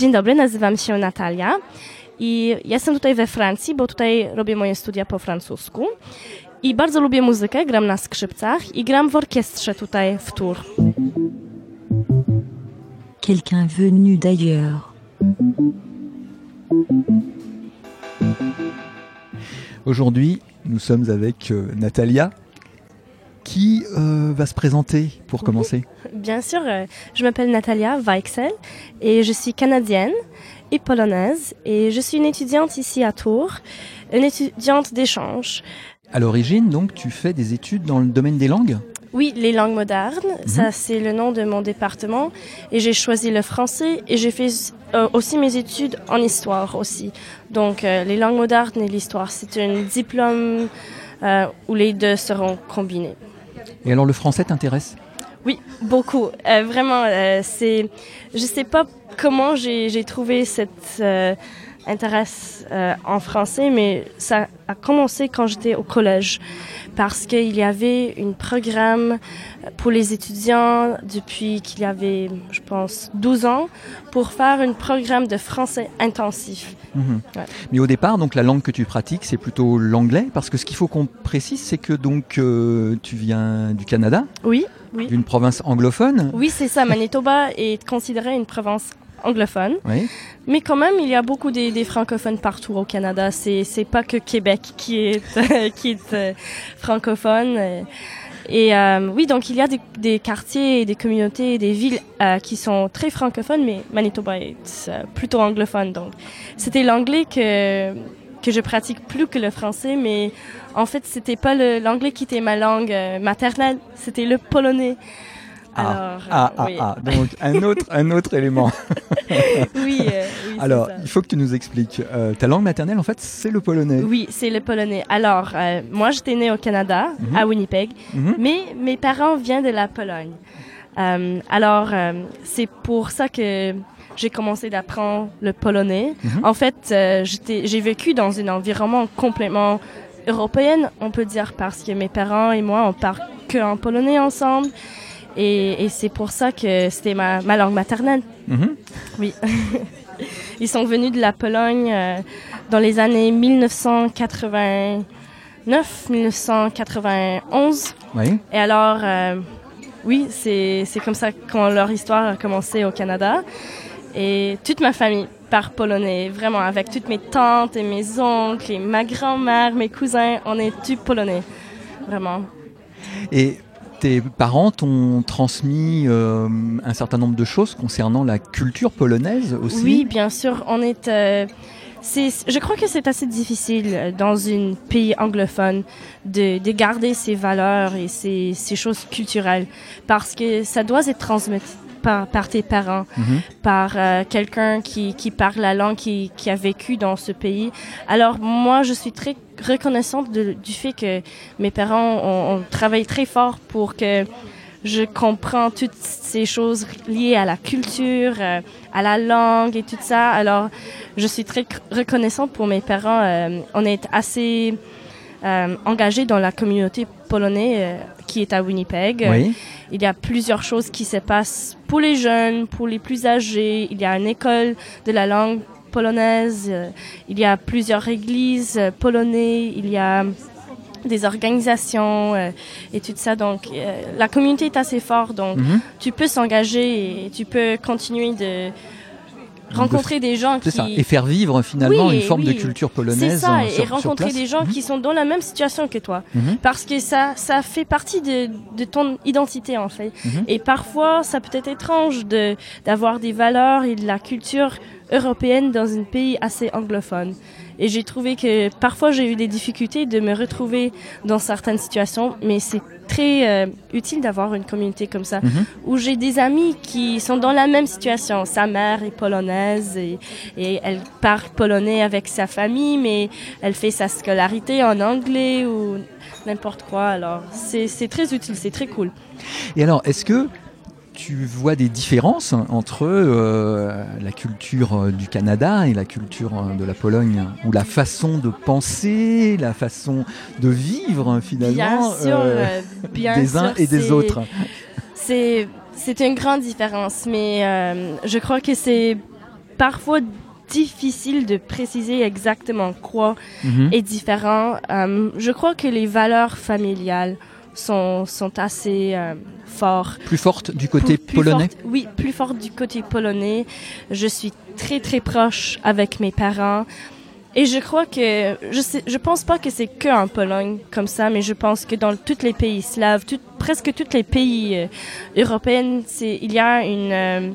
Dzień dobry, nazywam się Natalia i jestem tutaj we Francji, bo tutaj robię moje studia po francusku. I bardzo lubię muzykę, gram na skrzypcach i gram w orkiestrze tutaj w Tours. Quelqu'un venu d'ailleurs. Aujourd'hui, nous sommes avec euh, Natalia qui euh, va se présenter pour commencer? Bien sûr, euh, je m'appelle Natalia Weichsel et je suis canadienne et polonaise et je suis une étudiante ici à Tours, une étudiante d'échange. À l'origine, donc, tu fais des études dans le domaine des langues? Oui, les langues modernes, ça c'est le nom de mon département et j'ai choisi le français et j'ai fait euh, aussi mes études en histoire aussi. Donc euh, les langues modernes et l'histoire, c'est un diplôme euh, où les deux seront combinés. Et alors, le français t'intéresse? Oui, beaucoup. Euh, vraiment, euh, c'est. Je sais pas comment j'ai trouvé cet euh, intérêt euh, en français, mais ça a commencé quand j'étais au collège, parce qu'il y avait un programme pour les étudiants depuis qu'il y avait, je pense, 12 ans, pour faire un programme de français intensif. Mhm. Ouais. Mais au départ, donc, la langue que tu pratiques, c'est plutôt l'anglais Parce que ce qu'il faut qu'on précise, c'est que donc, euh, tu viens du Canada, Oui, oui. d'une province anglophone. Oui, c'est ça. Manitoba est considéré une province anglophone. Oui. Mais quand même, il y a beaucoup des, des francophones partout au Canada. C'est c'est pas que Québec qui est qui est euh, francophone. Et euh, oui, donc il y a des, des quartiers, des communautés, des villes euh, qui sont très francophones, mais Manitoba est euh, plutôt anglophone. Donc c'était l'anglais que que je pratique plus que le français, mais en fait c'était pas l'anglais qui était ma langue euh, maternelle, c'était le polonais. Alors, euh, ah, ah, oui. ah, donc un autre, un autre élément. oui, euh, oui, Alors, ça. il faut que tu nous expliques. Euh, ta langue maternelle, en fait, c'est le polonais. Oui, c'est le polonais. Alors, euh, moi, j'étais née au Canada, Mhm. à Winnipeg, Mhm. mais mes parents viennent de la Pologne. Euh, alors, euh, c'est pour ça que j'ai commencé d'apprendre le polonais. Mhm. En fait, euh, j'étais- j'ai vécu dans un environnement complètement européen, on peut dire, parce que mes parents et moi, on parle que en polonais ensemble. Et, et c'est pour ça que c'était ma, ma langue maternelle. Mhm. Oui. Ils sont venus de la Pologne euh, dans les années 1989, 1991. Oui. Et alors, euh, oui, c'est comme ça quand leur histoire a commencé au Canada. Et toute ma famille parle polonais, vraiment, avec toutes mes tantes et mes oncles, et ma grand-mère, mes cousins, on est du polonais, vraiment. Et tes parents t'ont transmis euh, un certain nombre de choses concernant la culture polonaise aussi? Oui, bien sûr, on est. euh, je crois que c'est assez difficile euh, dans un pays anglophone de, de garder ses valeurs et ses, ses choses culturelles parce que ça doit être transmis par, par tes parents, Mhm. par euh, quelqu'un qui, qui parle la langue, qui, qui a vécu dans ce pays. Alors moi, je suis très reconnaissante de- du fait que mes parents ont, ont travaillé très fort pour que je comprends toutes ces choses liées à la culture, euh, à la langue et tout ça. Alors, je suis très reconnaissante pour mes parents. Euh, on est assez euh, engagés dans la communauté polonaise euh, qui est à Winnipeg. Oui. Il y a plusieurs choses qui se passent pour les jeunes, pour les plus âgés. Il y a une école de la langue polonaise. euh, Il y a plusieurs églises euh, polonaises. Il y a des organisations euh, et tout ça. Donc, euh, la communauté est assez forte. Donc, Mhm. tu peux s'engager et tu peux continuer de rencontrer des gens C'est qui... ça. Et faire vivre finalement Oui, une forme de culture C'est polonaise ça, euh, et sur, rencontrer des gens Mhm. qui sont dans la même situation que toi. Mhm. Parce que ça, ça fait partie de, de ton identité, en fait. Et parfois, ça peut être étrange de, d'avoir des valeurs et de la culture européenne dans un pays assez anglophone. Et j'ai trouvé que parfois j'ai eu des difficultés de me retrouver dans certaines situations, mais c'est très euh, utile d'avoir une communauté comme ça, Mhm. où j'ai des amis qui sont dans la même situation. Sa mère est polonaise et, et elle parle polonais avec sa famille, mais elle fait sa scolarité en anglais ou n'importe quoi. Alors c'est, c'est très utile, c'est très cool. Et alors, est-ce que tu vois des différences entre euh, la culture euh, du Canada et la culture euh, de la Pologne, ou la façon de penser, la façon de vivre finalement Bien sûr, euh, bien des sûr, uns et des autres C'est une grande différence, mais euh, je crois que c'est parfois difficile de préciser exactement quoi Mhm. est différent. Je crois que les valeurs familiales sont, sont assez euh, fortes. Plus forte du côté Plus- plus polonais? forte- oui, plus forte du côté polonais. Je suis très très proche avec mes parents. Et je crois que je sais, je pense pas que c'est que en Pologne comme ça, mais je pense que dans tous les pays slaves, tout- presque tous les pays euh, européens, c'est il y a une euh,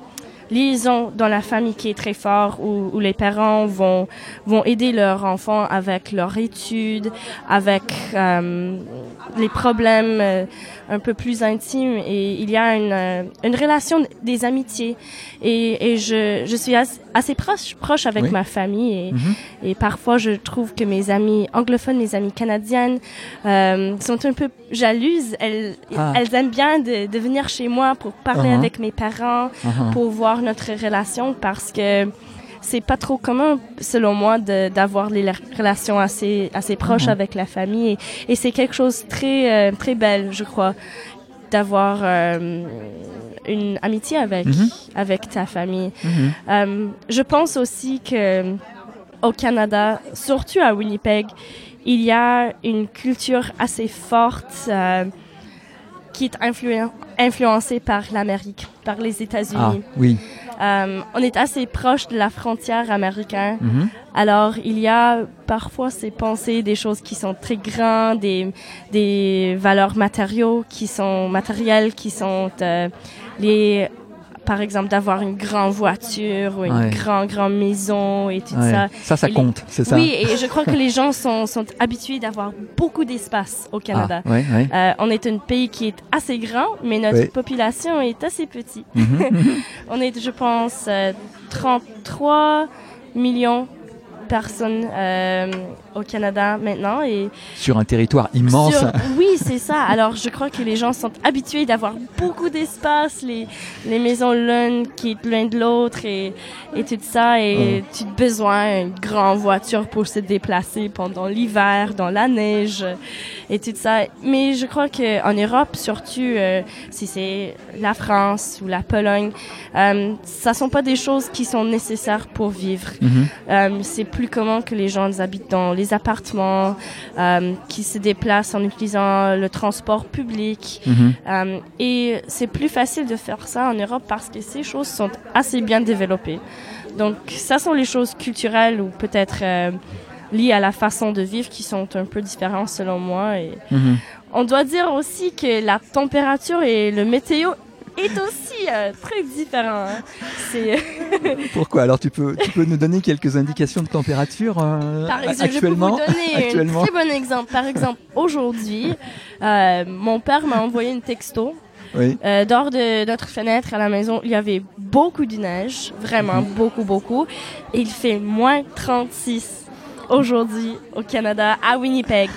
liaison dans la famille qui est très forte où, où les parents vont vont aider leurs enfants avec leurs études, avec euh, les problèmes euh, un peu plus intimes et il y a une, euh, une relation des amitiés et, et je, je suis assez, assez proche proche avec Oui. ma famille et, Mhm. et parfois je trouve que mes amis anglophones, mes amies canadiennes euh, sont un peu jalouses. Elles, Ah. elles aiment bien de, de venir chez moi pour parler Uh-huh. avec mes parents, Mhm. pour voir notre relation parce que c'est pas trop commun, selon moi, d'avoir les la- relations assez, assez proches Mhm. avec la famille. Et, et c'est quelque chose de très, euh, très belle, je crois, d'avoir euh, une amitié avec, Mhm. avec ta famille. Mhm. Euh, je pense aussi que au Canada, surtout à Winnipeg, il y a une culture assez forte euh, qui est influen- influencée par l'Amérique, par les Ah, États-Unis. oui. Euh, on est assez proche de la frontière américaine. Mhm. Alors, il y a parfois ces pensées, des choses qui sont très grandes, des, des valeurs matériaux qui sont matérielles, qui sont euh, les, par exemple, d'avoir une grande voiture ou une Ouais. grande, grande maison et tout Ouais. ça. Ça, ça Et les- compte, c'est ça? Oui, et je crois que les gens sont, sont habitués d'avoir beaucoup d'espace au Canada. Ah, ouais, ouais. Euh, on est un pays qui est assez grand, mais notre population est assez petite. Mhm. On est, je pense, euh, 33 millions de personnes euh, au Canada maintenant. Et Sur un territoire immense. sur- oui, c'est ça. Alors, je crois que les gens sont habitués d'avoir beaucoup d'espace, les, les maisons l'une qui est l'une de l'autre et, et tout ça. Et tu as besoin d'une grande voiture pour se déplacer pendant l'hiver, dans la neige et tout ça. Mais je crois que en Europe, surtout euh, si c'est la France ou la Pologne, euh, ça sont pas des choses qui sont nécessaires pour vivre. Mhm. Euh, c'est plus commun que les gens habitent dans les appartements, euh, qui se déplacent en utilisant le transport public. Mhm. Euh, et c'est plus facile de faire ça en Europe parce que ces choses sont assez bien développées. Donc, ça sont les choses culturelles ou peut-être euh, liées à la façon de vivre qui sont un peu différentes selon moi. Et Mhm. on doit dire aussi que la température et le météo est aussi euh, très différent. hein. C'est Pourquoi? Alors, tu peux, tu peux nous donner quelques indications de température euh, Par exemple, actuellement je peux vous donner Actuellement? un très bon exemple. Par exemple, aujourd'hui, euh, mon père m'a envoyé une texto. Oui. Euh, dehors de notre fenêtre à la maison, il y avait beaucoup de neige, vraiment Mhm. beaucoup, beaucoup. Et il fait moins 36 aujourd'hui au Canada, à Winnipeg.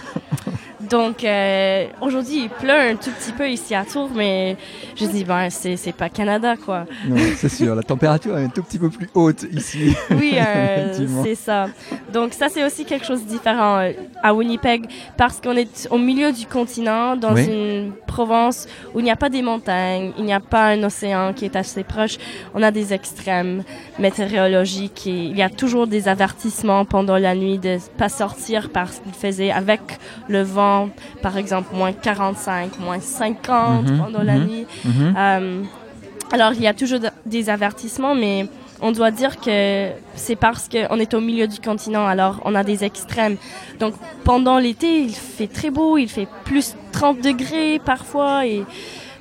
Donc euh, aujourd'hui, il pleut un tout petit peu ici à Tours, mais je dis ben c'est c'est pas Canada quoi. Non, c'est sûr. La température est un tout petit peu plus haute ici. Oui, euh, c'est ça. Donc ça, c'est aussi quelque chose de différent euh, à Winnipeg parce qu'on est au milieu du continent, dans Oui. une province où il n'y a pas des montagnes, il n'y a pas un océan qui est assez proche. On a des extrêmes météorologiques et il y a toujours des avertissements pendant la nuit de pas sortir parce qu'il faisait avec le vent, par exemple, moins 45, moins 50 Mhm, pendant la mhm. nuit. Mhm. Euh, alors, il y a toujours de- des avertissements, mais on doit dire que c'est parce qu'on est au milieu du continent, alors on a des extrêmes. Donc, pendant l'été, il fait très beau, il fait plus 30 degrés parfois, et,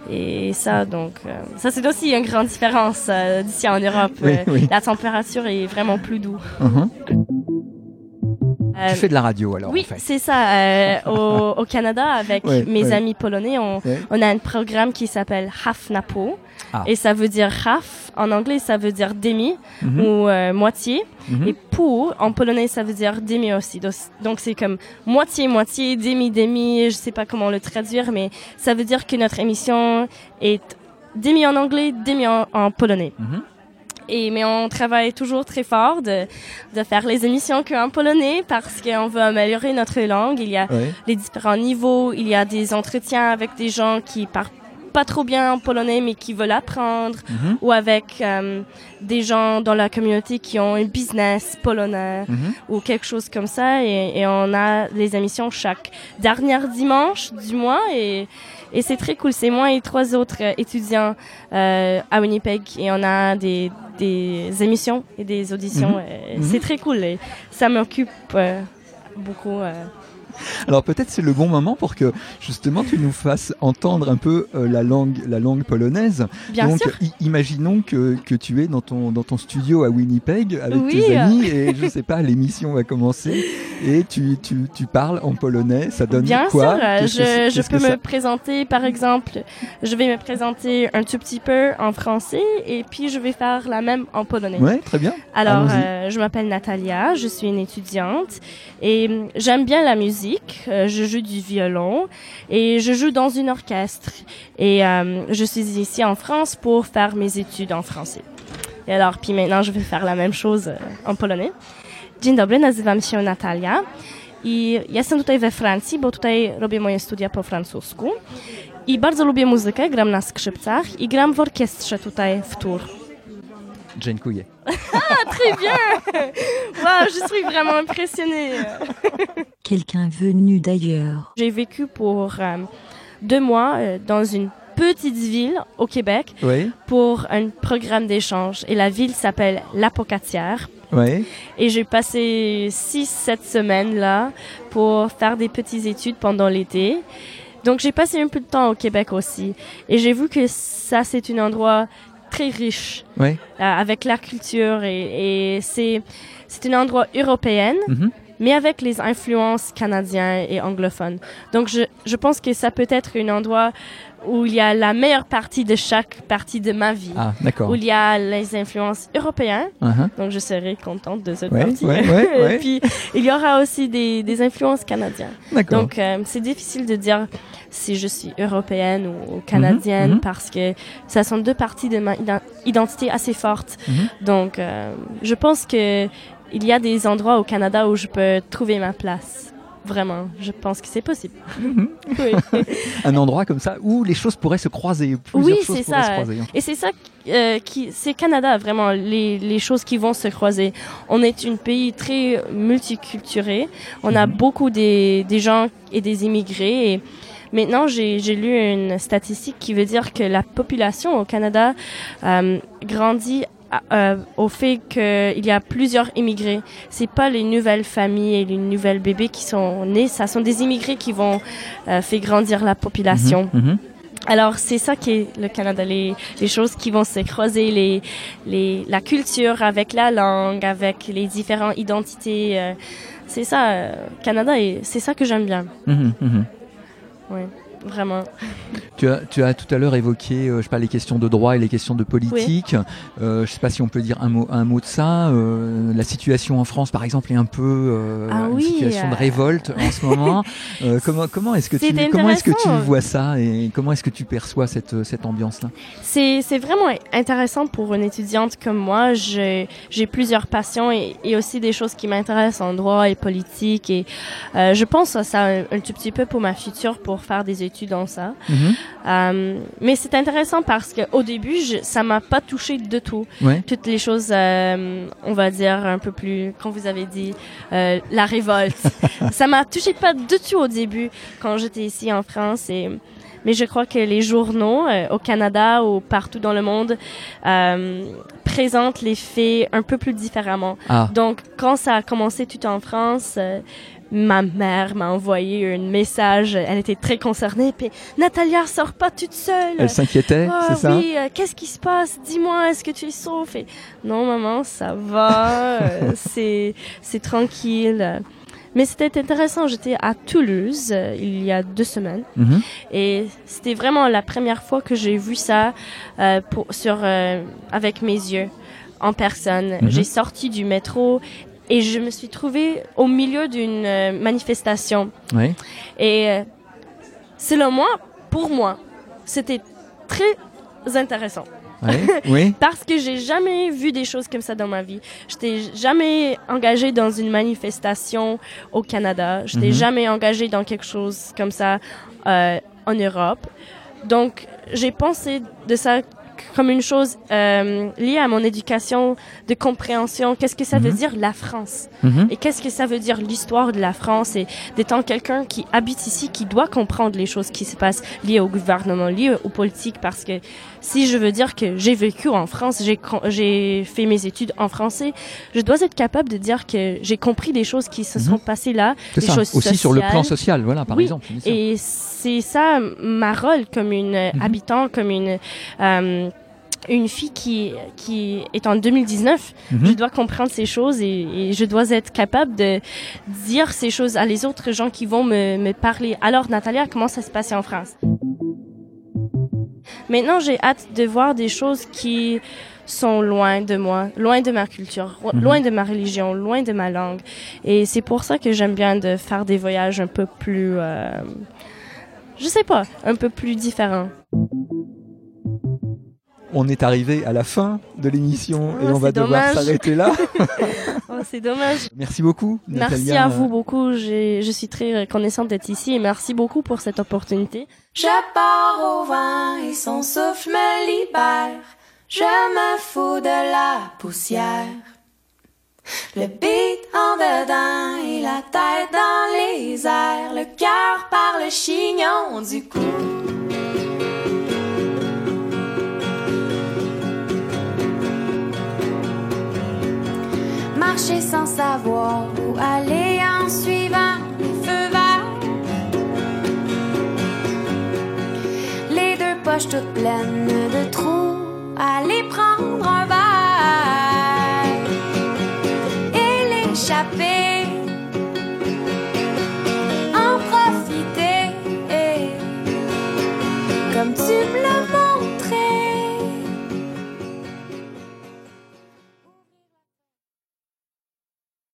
et ça, donc, euh, ça c'est aussi une grande différence euh, d'ici en Europe. Oui, Euh, oui. La température est vraiment plus douce. Mhm. Tu fais de la radio alors oui, en fait. c'est ça. euh, au, au Canada, avec Ouais, mes ouais. amis polonais, on, Ouais. on a un programme qui s'appelle Hafnapo. Ah. Et ça veut dire half, en anglais, ça veut dire demi Mhm. ou euh, moitié. Mhm. Et pour, en polonais, ça veut dire demi aussi. Donc, c'est comme moitié, moitié, demi, demi. Je sais pas comment le traduire, mais ça veut dire que notre émission est demi en anglais, demi en, en polonais. Mhm. Et, mais on travaille toujours très fort de, de faire les émissions qu'en polonais parce qu'on veut améliorer notre langue. Il y a les différents niveaux. Il y a des entretiens avec des gens qui parlent pas trop bien en polonais mais qui veulent apprendre, Mhm. ou avec euh, des gens dans la communauté qui ont un business polonais Mhm. ou quelque chose comme ça. Et, et on a les émissions chaque dernier dimanche du mois et, et c'est très cool. C'est moi et trois autres étudiants euh, à Winnipeg et on a des, des émissions et des auditions. Mhm. Et Mhm. C'est très cool et ça m'occupe euh, beaucoup. euh. Alors peut-être c'est le bon moment pour que justement tu nous fasses entendre un peu euh, la langue, la langue polonaise. Bien Donc sûr. i- imaginons que, que tu es dans ton, dans ton studio à Winnipeg avec Oui. tes amis et je sais pas, l'émission va commencer et tu, tu, tu parles en polonais. Ça donne Bien quoi? sûr, que c'est- je, peux me ça- présenter, par exemple, je vais me présenter un tout petit peu en français et puis je vais faire la même en polonais. Ouais, très bien. Alors, euh, je m'appelle Natalia, je suis une étudiante et hum, j'aime bien la musique. Euh, je joue du violon et je joue dans une orchestre. Et euh, je suis ici en France pour faire mes études en français. Et alors, puis maintenant, je vais faire la même chose euh, en polonais. Dzień dobry, nazywam się Natalia i jestem tutaj we Francji, bo tutaj robię moje studia po francusku. I bardzo lubię muzykę, gram na skrzypcach i gram w orkiestrze tutaj w Tours. Dziękuję. Très bien Wow, je suis vraiment impressionnée. Quelqu'un venu d'ailleurs. J'ai vécu pour euh, deux mois euh, dans une petite ville au Québec Oui, pour un programme d'échange. Et la ville s'appelle La Pocatière. oui. Et j'ai passé six, sept semaines là pour faire des petites études pendant l'été. Donc j'ai passé un peu de temps au Québec aussi. Et j'ai vu que ça, c'est un endroit très riche oui. euh, avec la culture et, et c'est c'est un endroit européen Mhm. Mais avec les influences canadiennes et anglophones. Donc je, je pense que ça peut être un endroit où il y a la meilleure partie de chaque partie de ma vie. Ah, d'accord. Où il y a les influences européennes, Uh-huh. donc je serai contente de cette Ouais, partie. ouais, ouais. Et puis il y aura aussi des, des influences canadiennes. D'accord. Donc euh, c'est difficile de dire si je suis européenne ou, ou canadienne mhm. parce que ça sont deux parties de ma iden- identité assez fortes. Mhm. Donc euh, je pense que il y a des endroits au Canada où je peux trouver ma place. Vraiment, je pense que c'est possible. Oui. Un endroit comme ça où les choses pourraient se croiser. Plusieurs Oui, c'est ça. se croiser. hein. Et c'est ça euh, qui, c'est Canada vraiment les, les choses qui vont se croiser. On est un pays très multiculturel. On a Mhm. beaucoup des, des gens et des immigrés. Et maintenant, j'ai, j'ai lu une statistique qui veut dire que la population au Canada euh, grandit à- euh, au fait qu'il y a plusieurs immigrés. C'est pas les nouvelles familles et les nouvelles bébés qui sont nés, ça sont des immigrés qui vont euh, faire grandir la population. Mhm, mhm. Alors c'est ça qui est le Canada, les, les choses qui vont se croiser, les, les, la culture avec la langue, avec les différentes identités. euh, c'est ça, euh, Canada, et c'est ça que j'aime bien. Mhm. Vraiment. Tu as, tu as tout à l'heure évoqué, euh, je sais pas, les questions de droit et les questions de politique. Euh, je sais pas si on peut dire un mot, un mot de ça. Euh, la situation en France, par exemple, est un peu Ah une oui, situation de révolte en ce moment. Comment, comment est-ce que tu, comment que vois ça et comment est-ce que tu perçois cette, cette ambiance-là? C'est, vraiment intéressant pour une étudiante comme moi. J'ai, plusieurs passions et, et aussi des choses qui m'intéressent en droit et politique. Et euh, je pense à ça un, un tout petit peu pour ma future, pour faire des études en ça. Mhm. Euh, mais c'est intéressant parce que au début, je, ça m'a pas touché du tout. Ouais. Toutes les choses, euh, on va dire un peu plus, comme vous avez dit, euh, la révolte. ça m'a touché pas du tout au début quand j'étais ici en France. Et mais je crois que les journaux euh, au Canada ou partout dans le monde euh, présentent les faits un peu plus différemment. Ah, Donc, quand ça a commencé tout en France, euh, ma mère m'a envoyé un message. Elle était très concernée. Puis, Natalia, sors pas toute seule. elle s'inquiétait, Ah c'est ça? oui, euh, qu'est-ce qui se passe? Dis-moi, est-ce que tu es sauf? Et, Non, maman, ça va. euh, c'est c'est tranquille. Mais c'était intéressant. J'étais à Toulouse euh, il y a deux semaines. Mhm. Et c'était vraiment la première fois que j'ai vu ça euh, pour, sur, euh, avec mes yeux, en personne. Mhm. J'ai sorti du métro et je me suis trouvée au milieu d'une euh, manifestation. Ouais. Et euh, selon moi, pour moi, c'était très intéressant. Oui. Parce que j'ai jamais vu des choses comme ça dans ma vie. J'étais jamais engagée dans une manifestation au Canada. J'étais Mhm. jamais engagée dans quelque chose comme ça euh, en Europe. Donc, j'ai pensé de ça comme une chose euh, liée à mon éducation de compréhension. Qu'est-ce que ça veut Mhm. dire la France? Mhm. et qu'est-ce que ça veut dire l'histoire de la France? Et d'étant quelqu'un qui habite ici, qui doit comprendre les choses qui se passent liées au gouvernement, liées aux politiques, parce que si je veux dire que j'ai vécu en France, j'ai fait mes études en français, je dois être capable de dire que j'ai compris des choses qui se Mhm. sont passées là, des ça. choses Aussi sur le plan social, voilà, par Oui, exemple. Et c'est ça ma rôle comme une euh, habitante, comme une euh, une fille qui qui est en 2019. Mhm. Je dois comprendre ces choses et, et je dois être capable de dire ces choses à les autres gens qui vont me, me parler. Alors Natalia, comment ça se passe en France? Maintenant, j'ai hâte de voir des choses qui sont loin de moi, loin de ma culture, Mhm. loin de ma religion, loin de ma langue. Et c'est pour ça que j'aime bien de faire des voyages un peu plus, euh, je sais pas, un peu plus différents. On est arrivé à la fin de l'émission Oh, et on va c'est devoir dommage. s'arrêter là. Oh, c'est dommage. Merci beaucoup. Merci à vous beaucoup. Je suis très reconnaissante d'être ici et merci beaucoup pour cette opportunité. Je pars au vent et son souffle me libère. Je me fous de la poussière. Le beat en dedans et la tête dans les airs. Le cœur par le chignon du cou. Marcher sans savoir où aller en suivant les feux verts. Les deux poches toutes pleines de trous.